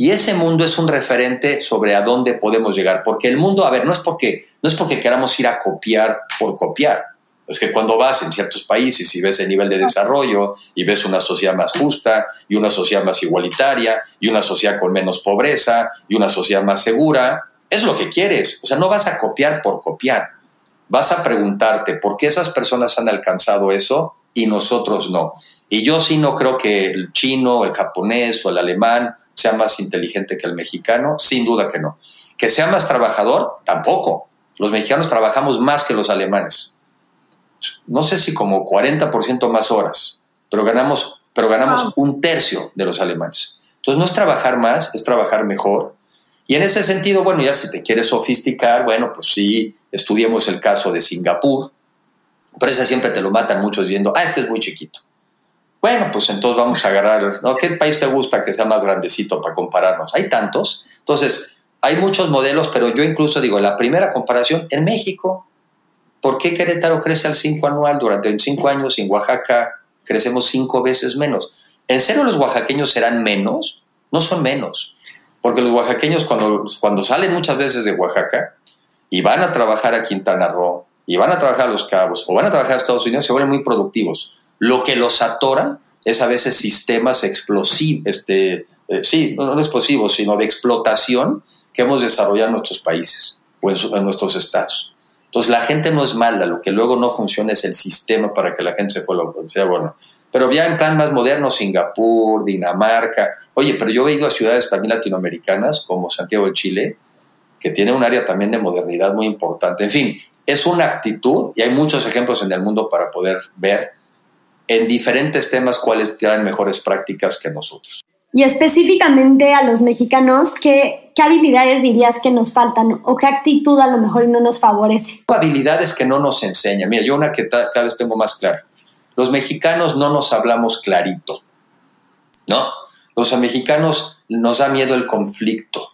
y ese mundo es un referente sobre a dónde podemos llegar, porque el mundo, a ver, no es porque no es porque queramos ir a copiar por copiar. Es que cuando vas en ciertos países y ves el nivel de desarrollo y ves una sociedad más justa y una sociedad más igualitaria y una sociedad con menos pobreza y una sociedad más segura, es lo que quieres. O sea, no vas a copiar por copiar. Vas a preguntarte por qué esas personas han alcanzado eso y nosotros no. Y yo sí no creo que el chino, el japonés o el alemán sea más inteligente que el mexicano, sin duda que no. Que sea más trabajador, tampoco. Los mexicanos trabajamos más que los alemanes no sé si como 40% más horas, pero ganamos, pero ganamos un tercio de los alemanes. Entonces no es trabajar más, es trabajar mejor. Y en ese sentido, bueno, ya si te quieres sofisticar, bueno, pues sí, estudiemos el caso de Singapur, pero ese siempre te lo matan muchos diciendo, ah, este es muy chiquito. Bueno, pues entonces vamos a agarrar, ¿no? ¿Qué país te gusta que sea más grandecito para compararnos? Hay tantos. Entonces, hay muchos modelos, pero yo incluso digo, la primera comparación en México, ¿Por qué Querétaro crece al 5 anual durante 5 años y en Oaxaca crecemos 5 veces menos? ¿En serio los oaxaqueños serán menos? No son menos. Porque los oaxaqueños cuando, cuando salen muchas veces de Oaxaca y van a trabajar a Quintana Roo, y van a trabajar a Los Cabos, o van a trabajar a Estados Unidos, se vuelven muy productivos. Lo que los atora es a veces sistemas explosivos, este, eh, sí, no, explosivos, sino de explotación que hemos desarrollado en nuestros países o en nuestros estados. Entonces la gente no es mala, lo que luego no funciona es el sistema para que la gente se fuera sea bueno. Pero ya en plan más moderno, Singapur, Dinamarca. Oye, pero yo he ido a ciudades también latinoamericanas como Santiago de Chile, que tiene un área también de modernidad muy importante. En fin, es una actitud y hay muchos ejemplos en el mundo para poder ver en diferentes temas cuáles tienen mejores prácticas que nosotros. Y específicamente a los mexicanos, ¿qué, ¿qué, habilidades dirías que nos faltan o qué actitud a lo mejor no nos favorece? Habilidades que no nos enseñan. Mira, yo una que cada vez tengo más clara. Los mexicanos no nos hablamos clarito, ¿no? Los mexicanos nos da miedo el conflicto.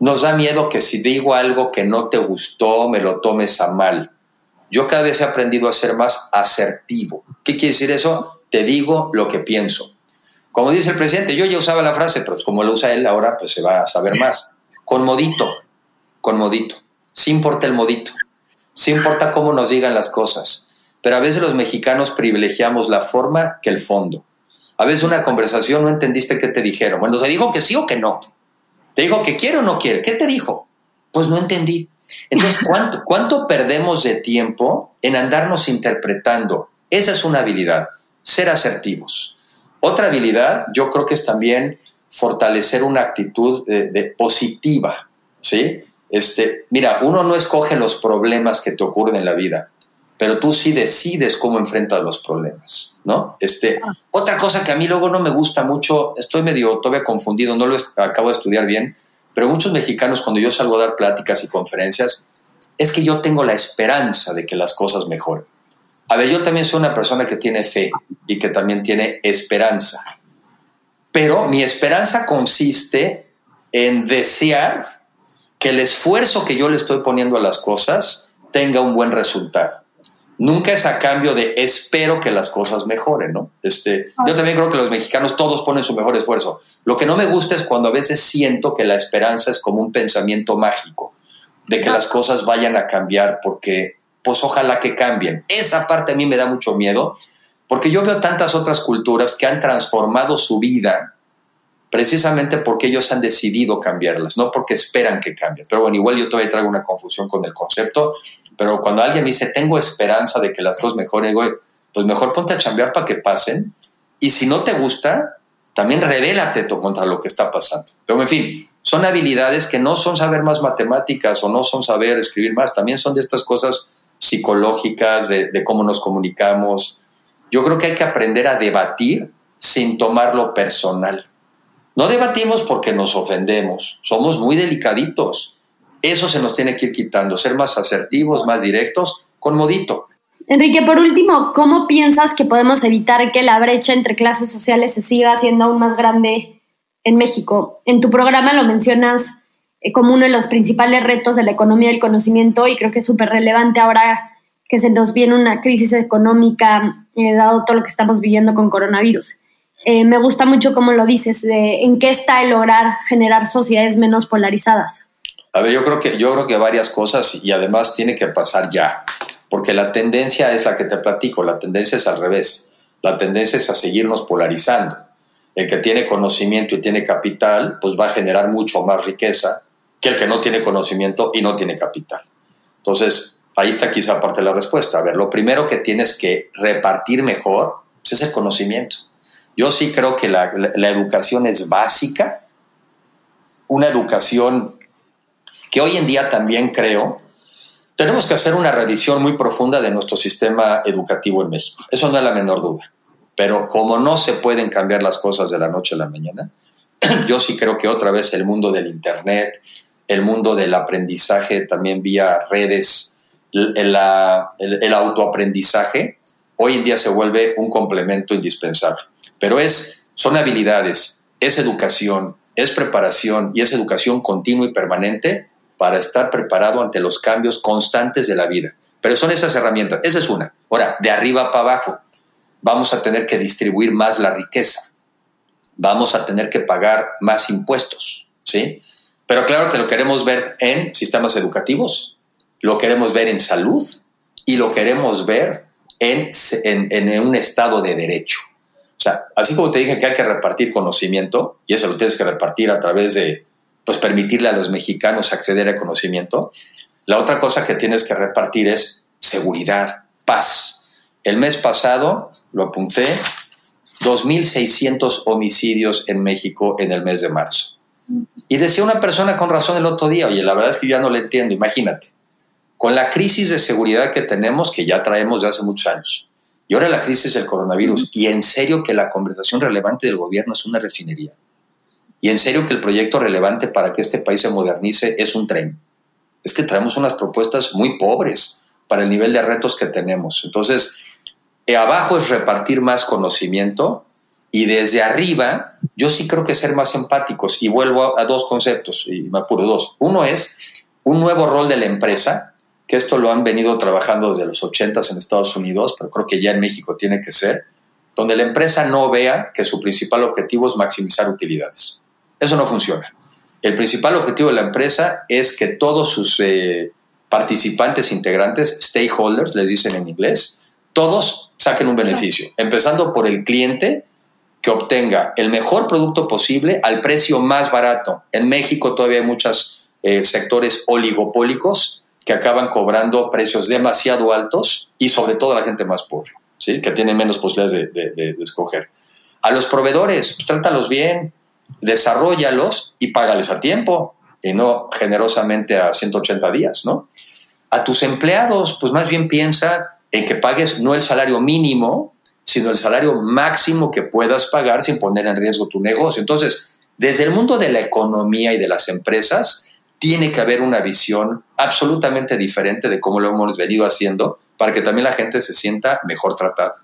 Nos da miedo que si digo algo que no te gustó, me lo tomes a mal. Yo cada vez he aprendido a ser más asertivo. ¿Qué quiere decir eso? Te digo lo que pienso como dice el presidente, yo ya usaba la frase, pero como lo usa él ahora, pues se va a saber más. Con modito, con modito. Sí importa el modito. Sí importa cómo nos digan las cosas. Pero a veces los mexicanos privilegiamos la forma que el fondo. A veces una conversación no entendiste qué te dijeron. Bueno, te dijo que sí o que no. Te dijo que quiere o no quiere. ¿Qué te dijo? Pues no entendí. Entonces, ¿cuánto, ¿cuánto perdemos de tiempo en andarnos interpretando? Esa es una habilidad, ser asertivos. Otra habilidad, yo creo que es también fortalecer una actitud de, positiva, ¿sí? Este, mira, uno no escoge los problemas que te ocurren en la vida, pero tú sí decides cómo enfrentas los problemas, ¿no? Este, otra cosa que a mí luego no me gusta mucho, estoy medio todavía confundido, no lo acabo de estudiar bien, pero muchos mexicanos cuando yo salgo a dar pláticas y conferencias, es que yo tengo la esperanza de que las cosas mejoren. A ver, yo también soy una persona que tiene fe y que también tiene esperanza. Pero mi esperanza consiste en desear que el esfuerzo que yo le estoy poniendo a las cosas tenga un buen resultado. Nunca es a cambio de espero que las cosas mejoren, ¿no? Este, yo también creo que los mexicanos todos ponen su mejor esfuerzo. Lo que no me gusta es cuando a veces siento que la esperanza es como un pensamiento mágico, de que las cosas vayan a cambiar, porque pues ojalá que cambien. Esa parte a mí me da mucho miedo, porque yo veo tantas otras culturas que han transformado su vida precisamente porque ellos han decidido cambiarlas, no porque esperan que cambien. Pero bueno, igual yo todavía traigo una confusión con el concepto, pero cuando alguien me dice, tengo esperanza de que las cosas mejoren, digo, pues mejor ponte a chambear para que pasen. Y si no te gusta, también revélate contra lo que está pasando. Pero en fin, son habilidades que no son saber más matemáticas o no son saber escribir más, también son de estas cosas psicológicas, de, de cómo nos comunicamos. Yo creo que hay que aprender a debatir sin tomarlo personal. No debatimos porque nos ofendemos, somos muy delicaditos. Eso se nos tiene que ir quitando, ser más asertivos, más directos, con modito. Enrique, por último, ¿cómo piensas que podemos evitar que la brecha entre clases sociales se siga haciendo aún más grande en México? En tu programa lo mencionas eh, como uno de los principales retos de la economía del conocimiento y creo que es súper relevante ahora que se nos viene una crisis económica, eh, dado todo lo que estamos viviendo con coronavirus. Eh, me gusta mucho cómo lo dices, de en qué está el lograr generar sociedades menos polarizadas. A ver, yo creo que yo creo que varias cosas y además tiene que pasar ya, porque la tendencia es la que te platico, la tendencia es al revés. La tendencia es a seguirnos polarizando. El que tiene conocimiento y tiene capital, pues va a generar mucho más riqueza que el que no tiene conocimiento y no tiene capital. Entonces, ahí está quizá parte de la respuesta. A ver, lo primero que tienes que repartir mejor pues, es el conocimiento. Yo sí creo que la, educación es básica, una educación que hoy en día también creo, tenemos que hacer una revisión muy profunda de nuestro sistema educativo en México. Eso no es la menor duda. Pero como no se pueden cambiar las cosas de la noche a la mañana, yo sí creo que otra vez el mundo del Internet, el mundo del aprendizaje también vía redes, el autoaprendizaje, hoy en día se vuelve un complemento indispensable. Pero es, son habilidades, es educación, es preparación y es educación continua y permanente para estar preparado ante los cambios constantes de la vida. Pero son esas herramientas, esa es una. Ahora, de arriba para abajo, vamos a tener que distribuir más la riqueza, vamos a tener que pagar más impuestos, ¿sí? Pero claro que lo queremos ver en sistemas educativos, lo queremos ver en salud y lo queremos ver en, en un estado de derecho. O sea, así como te dije que hay que repartir conocimiento, y eso lo tienes que repartir a través de, pues, permitirle a los mexicanos acceder a conocimiento, la otra cosa que tienes que repartir es seguridad, paz. El mes pasado, lo apunté, 2.600 homicidios en México en el mes de marzo. Y decía una persona con razón el otro día, oye, la verdad es que yo ya no le entiendo, imagínate, con la crisis de seguridad que tenemos, que ya traemos de hace muchos años, y ahora la crisis del coronavirus. Y en serio que la conversación relevante del gobierno es una refinería. Y en serio que el proyecto relevante para que este país se modernice es un tren. Es que traemos unas propuestas muy pobres para el nivel de retos que tenemos. Entonces, eh, abajo es repartir más conocimiento y desde arriba yo sí creo que ser más empáticos. Y vuelvo a, a dos conceptos, y me apuro dos. Uno es un nuevo rol de la empresa que esto lo han venido trabajando desde los 80 en Estados Unidos, pero creo que ya en México tiene que ser, donde la empresa no vea que su principal objetivo es maximizar utilidades. Eso no funciona. El principal objetivo de la empresa es que todos sus eh, participantes integrantes, stakeholders, les dicen en inglés, todos saquen un beneficio, empezando por el cliente que obtenga el mejor producto posible al precio más barato. En México todavía hay muchos eh, sectores oligopólicos que acaban cobrando precios demasiado altos y sobre todo a la gente más pobre, ¿sí? que tiene menos posibilidades de, escoger. A los proveedores, pues, trátalos bien, desarrollalos y págales a tiempo y no generosamente a 180 días, ¿no? A tus empleados, pues más bien piensa en que pagues no el salario mínimo, sino el salario máximo que puedas pagar sin poner en riesgo tu negocio. Entonces, desde el mundo de la economía y de las empresas, tiene que haber una visión absolutamente diferente de cómo lo hemos venido haciendo para que también la gente se sienta mejor tratada.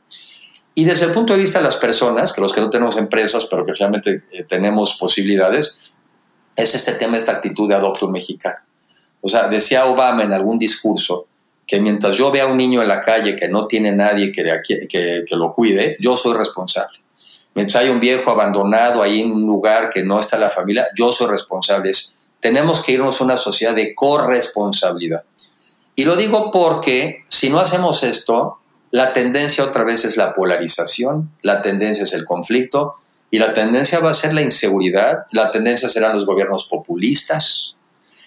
Y desde el punto de vista de las personas, que los que no tenemos empresas, pero que finalmente eh, tenemos posibilidades, es este tema, esta actitud de adopto mexicano. O sea, decía Obama en algún discurso que mientras yo vea a un niño en la calle que no tiene nadie que, que, que lo cuide, yo soy responsable. Mientras hay un viejo abandonado ahí en un lugar que no está la familia, yo soy responsable. tenemos que irnos a una sociedad de corresponsabilidad. Y lo digo porque si no hacemos esto, la tendencia otra vez es la polarización, la tendencia es el conflicto y la tendencia va a ser la inseguridad, la tendencia serán los gobiernos populistas,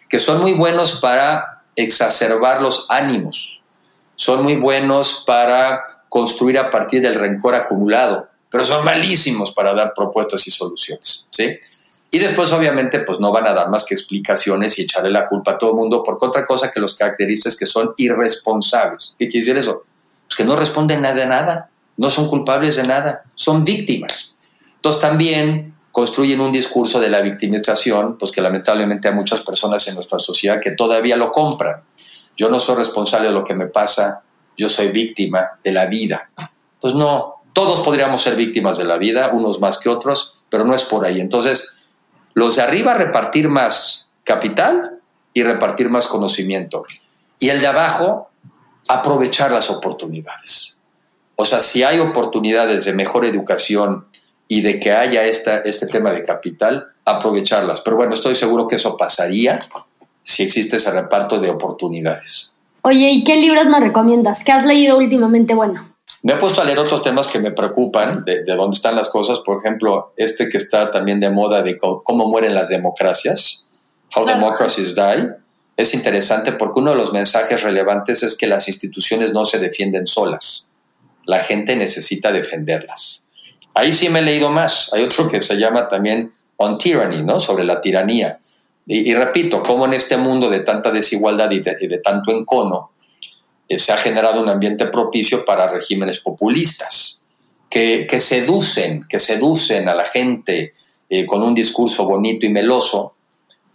que son muy buenos para exacerbar los ánimos, son muy buenos para construir a partir del rencor acumulado, pero son malísimos para dar propuestas y soluciones, ¿sí? Y después, obviamente, pues no van a dar más que explicaciones y echarle la culpa a todo el mundo, porque otra cosa que los caracteriza es que son irresponsables. ¿Qué quiere decir eso? Pues que no responden nada de nada, no son culpables de nada, son víctimas. Entonces también construyen un discurso de la victimización, pues que lamentablemente hay muchas personas en nuestra sociedad que todavía lo compran. Yo no soy responsable de lo que me pasa, yo soy víctima de la vida. Pues no, todos podríamos ser víctimas de la vida, unos más que otros, pero no es por ahí. Entonces, los de arriba repartir más capital y repartir más conocimiento. Y el de abajo aprovechar las oportunidades. O sea, si hay oportunidades de mejor educación y de que haya esta, este tema de capital, aprovecharlas. Pero bueno, estoy seguro que eso pasaría si existe ese reparto de oportunidades. Oye, ¿y qué libros nos recomiendas? ¿Qué has leído últimamente bueno? Me he puesto a leer otros temas que me preocupan, de, dónde están las cosas. Por ejemplo, este que está también de moda de cómo, mueren las democracias, How Democracies Die. Es interesante porque uno de los mensajes relevantes es que las instituciones no se defienden solas. La gente necesita defenderlas. Ahí sí me he leído más. Hay otro que se llama también On Tyranny, ¿no? Sobre la tiranía. Y, repito, cómo en este mundo de tanta desigualdad y de tanto encono, eh, se ha generado un ambiente propicio para regímenes populistas, que, seducen, que seducen a la gente eh, con un discurso bonito y meloso,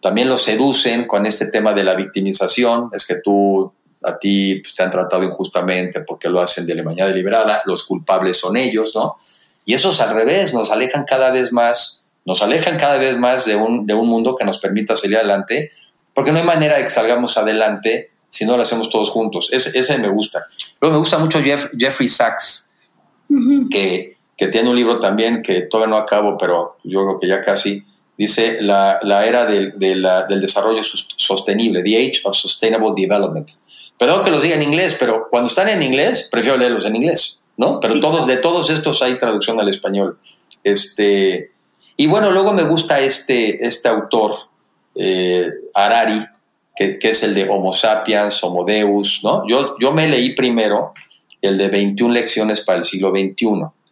también lo seducen con este tema de la victimización, es que tú, a ti pues, te han tratado injustamente porque lo hacen de mañana deliberada, los culpables son ellos, ¿no? Y eso es al revés, nos alejan cada vez más, nos alejan cada vez más de un, de un mundo que nos permita salir adelante, porque no hay manera de que salgamos adelante si no lo hacemos todos juntos. Ese, ese me gusta. Luego me gusta mucho Jeffrey Sachs, que, que, tiene un libro también que todavía no acabo, pero yo creo que ya casi. Dice la, la era de, del desarrollo sostenible, The Age of Sustainable Development. Perdón que los diga en inglés, pero cuando están en inglés, prefiero leerlos en inglés, ¿no? Pero todos, de todos estos hay traducción al español. Este, y bueno, luego me gusta este, este autor, eh, Harari, que, es el de Homo sapiens, Homo Deus, ¿no? Yo, yo me leí primero el de 21 lecciones para el siglo XXI,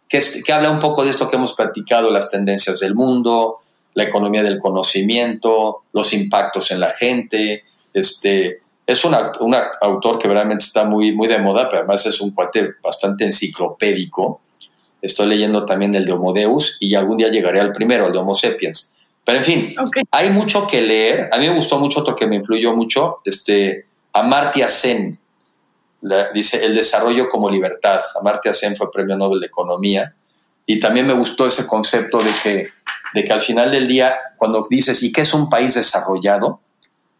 que, es, que habla un poco de esto que hemos platicado, las tendencias del mundo, la economía del conocimiento, los impactos en la gente. Este, es un autor que realmente está muy, muy de moda, pero además es un cuate bastante enciclopédico. Estoy leyendo también el de Homo Deus y algún día llegaré al primero, el de Homo sapiens. Pero en fin, hay mucho que leer. A mí me gustó mucho otro que me influyó mucho, este, Amartya Sen. dice El desarrollo como libertad. Amartya Sen fue premio Nobel de Economía. Y también me gustó ese concepto de que, de que al final del día, cuando dices, ¿y qué es un país desarrollado?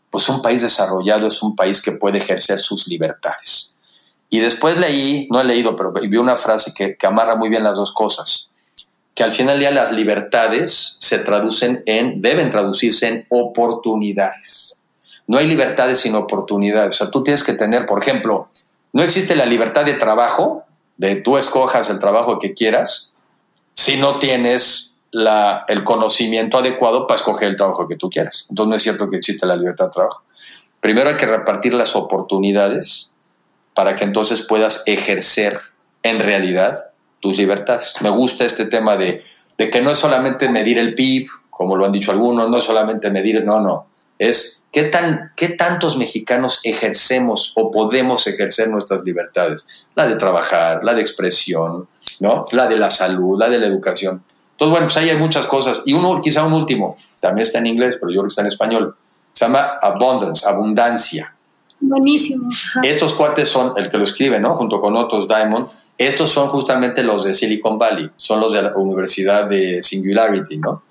Pues un país desarrollado es un país que puede ejercer sus libertades. Y después leí, no he leído, pero vi una frase que, que amarra muy bien las dos cosas que al final del día las libertades se traducen en, deben traducirse en oportunidades. No hay libertades sin oportunidades. O sea, tú tienes que tener, por ejemplo, no existe la libertad de trabajo, de tú escojas el trabajo que quieras, si no tienes el conocimiento adecuado para escoger el trabajo que tú quieras. Entonces no es cierto que existe la libertad de trabajo. Primero hay que repartir las oportunidades para que entonces puedas ejercer en realidad tus libertades. Me gusta este tema de, que no es solamente medir el PIB, como lo han dicho algunos, no es solamente medir, no, no, es qué, tan, qué tantos mexicanos ejercemos o podemos ejercer nuestras libertades, la de trabajar, la de expresión, ¿no? la de la salud, la de la educación. Entonces, bueno, pues ahí hay muchas cosas. Y uno, quizá un último, también está en inglés, pero yo creo que está en español, se llama Abundance, abundancia. Buenísimo. Estos cuates son, el que lo escribe, ¿no? Junto con otros, Diamond, estos son justamente los de Silicon Valley, son los de la Universidad de Singularity, ¿no?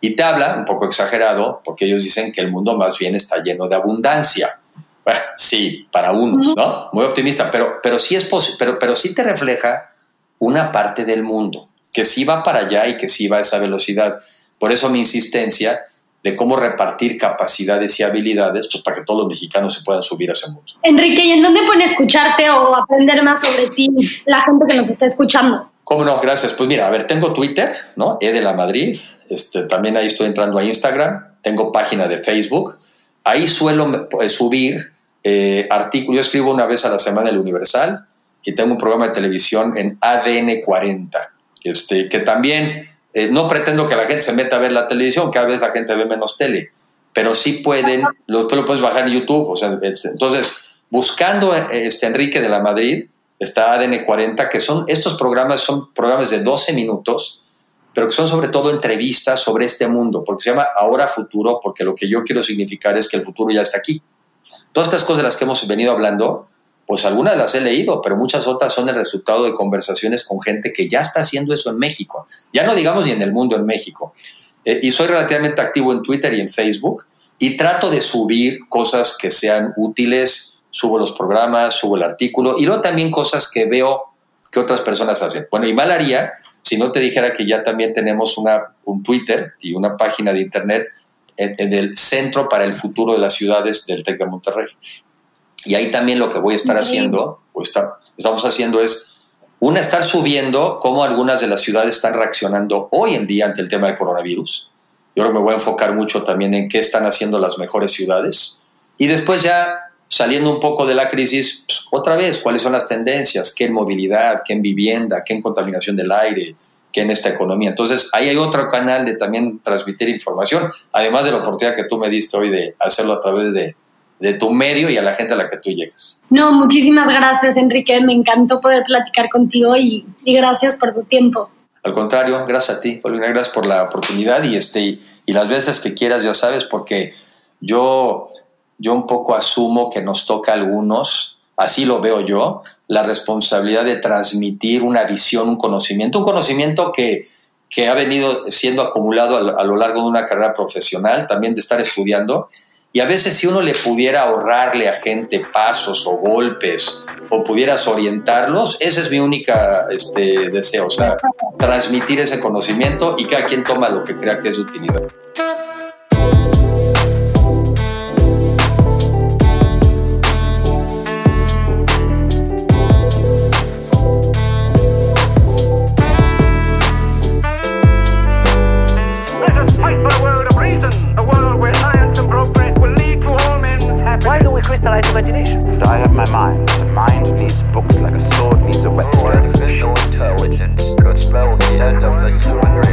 Y te habla, un poco exagerado, porque ellos dicen que el mundo más bien está lleno de abundancia. Bueno, sí, para unos, ¿no? Muy optimista, pero, pero sí es posible, pero, pero sí te refleja una parte del mundo que sí va para allá y que sí va a esa velocidad. Por eso mi insistencia de cómo repartir capacidades y habilidades pues, para que todos los mexicanos se puedan subir a ese mundo. Enrique, ¿y en dónde pueden escucharte o aprender más sobre ti la gente que nos está escuchando? ¿Cómo no? Gracias. Pues mira, a ver, tengo Twitter, ¿no? E de la Madrid. Este, también ahí estoy entrando a Instagram. Tengo página de Facebook. Ahí suelo eh, subir eh, artículos. Yo escribo una vez a la semana el Universal y tengo un programa de televisión en ADN 40, este, que también eh, no pretendo que la gente se meta a ver la televisión, cada vez la gente ve menos tele, pero sí pueden, lo, lo puedes bajar en YouTube. O sea, este, entonces, buscando este Enrique de la Madrid, está ADN 40, que son estos programas, son programas de 12 minutos, pero que son sobre todo entrevistas sobre este mundo, porque se llama Ahora Futuro, porque lo que yo quiero significar es que el futuro ya está aquí. Todas estas cosas de las que hemos venido hablando, pues algunas las he leído, pero muchas otras son el resultado de conversaciones con gente que ya está haciendo eso en México. Ya no digamos ni en el mundo, en México. Eh, y soy relativamente activo en Twitter y en Facebook y trato de subir cosas que sean útiles, subo los programas, subo el artículo y luego también cosas que veo que otras personas hacen. Bueno, y mal haría si no te dijera que ya también tenemos una, un Twitter y una página de Internet en, en el Centro para el Futuro de las Ciudades del TEC de Monterrey. Y ahí también lo que voy a estar haciendo, o estamos haciendo es, una, estar subiendo cómo algunas de las ciudades están reaccionando hoy en día ante el tema del coronavirus. Yo ahora me voy a enfocar mucho también en qué están haciendo las mejores ciudades. Y después ya saliendo un poco de la crisis, pues, otra vez, cuáles son las tendencias, qué en movilidad, qué en vivienda, qué en contaminación del aire, qué en esta economía. Entonces, ahí hay otro canal de también transmitir información, además de la oportunidad que tú me diste hoy de hacerlo a través de, de tu medio y a la gente a la que tú llegas. No, muchísimas gracias, Enrique. Me encantó poder platicar contigo y, y gracias por tu tiempo. Al contrario, gracias a ti, Paulina, gracias por la oportunidad y, este, y, y las veces que quieras, ya sabes, porque yo, yo un poco asumo que nos toca a algunos, así lo veo yo, la responsabilidad de transmitir una visión, un conocimiento, un conocimiento que, que ha venido siendo acumulado a, a lo largo de una carrera profesional, también de estar estudiando y a veces si uno le pudiera ahorrarle a gente pasos o golpes o pudieras orientarlos, ese es mi única este, deseo, o sea, transmitir ese conocimiento y cada quien toma lo que crea que es de utilidad. crystallized imagination. And I have my mind. The mind needs books like a sword needs a weapon. Artificial intelligence could spell the end of the human race.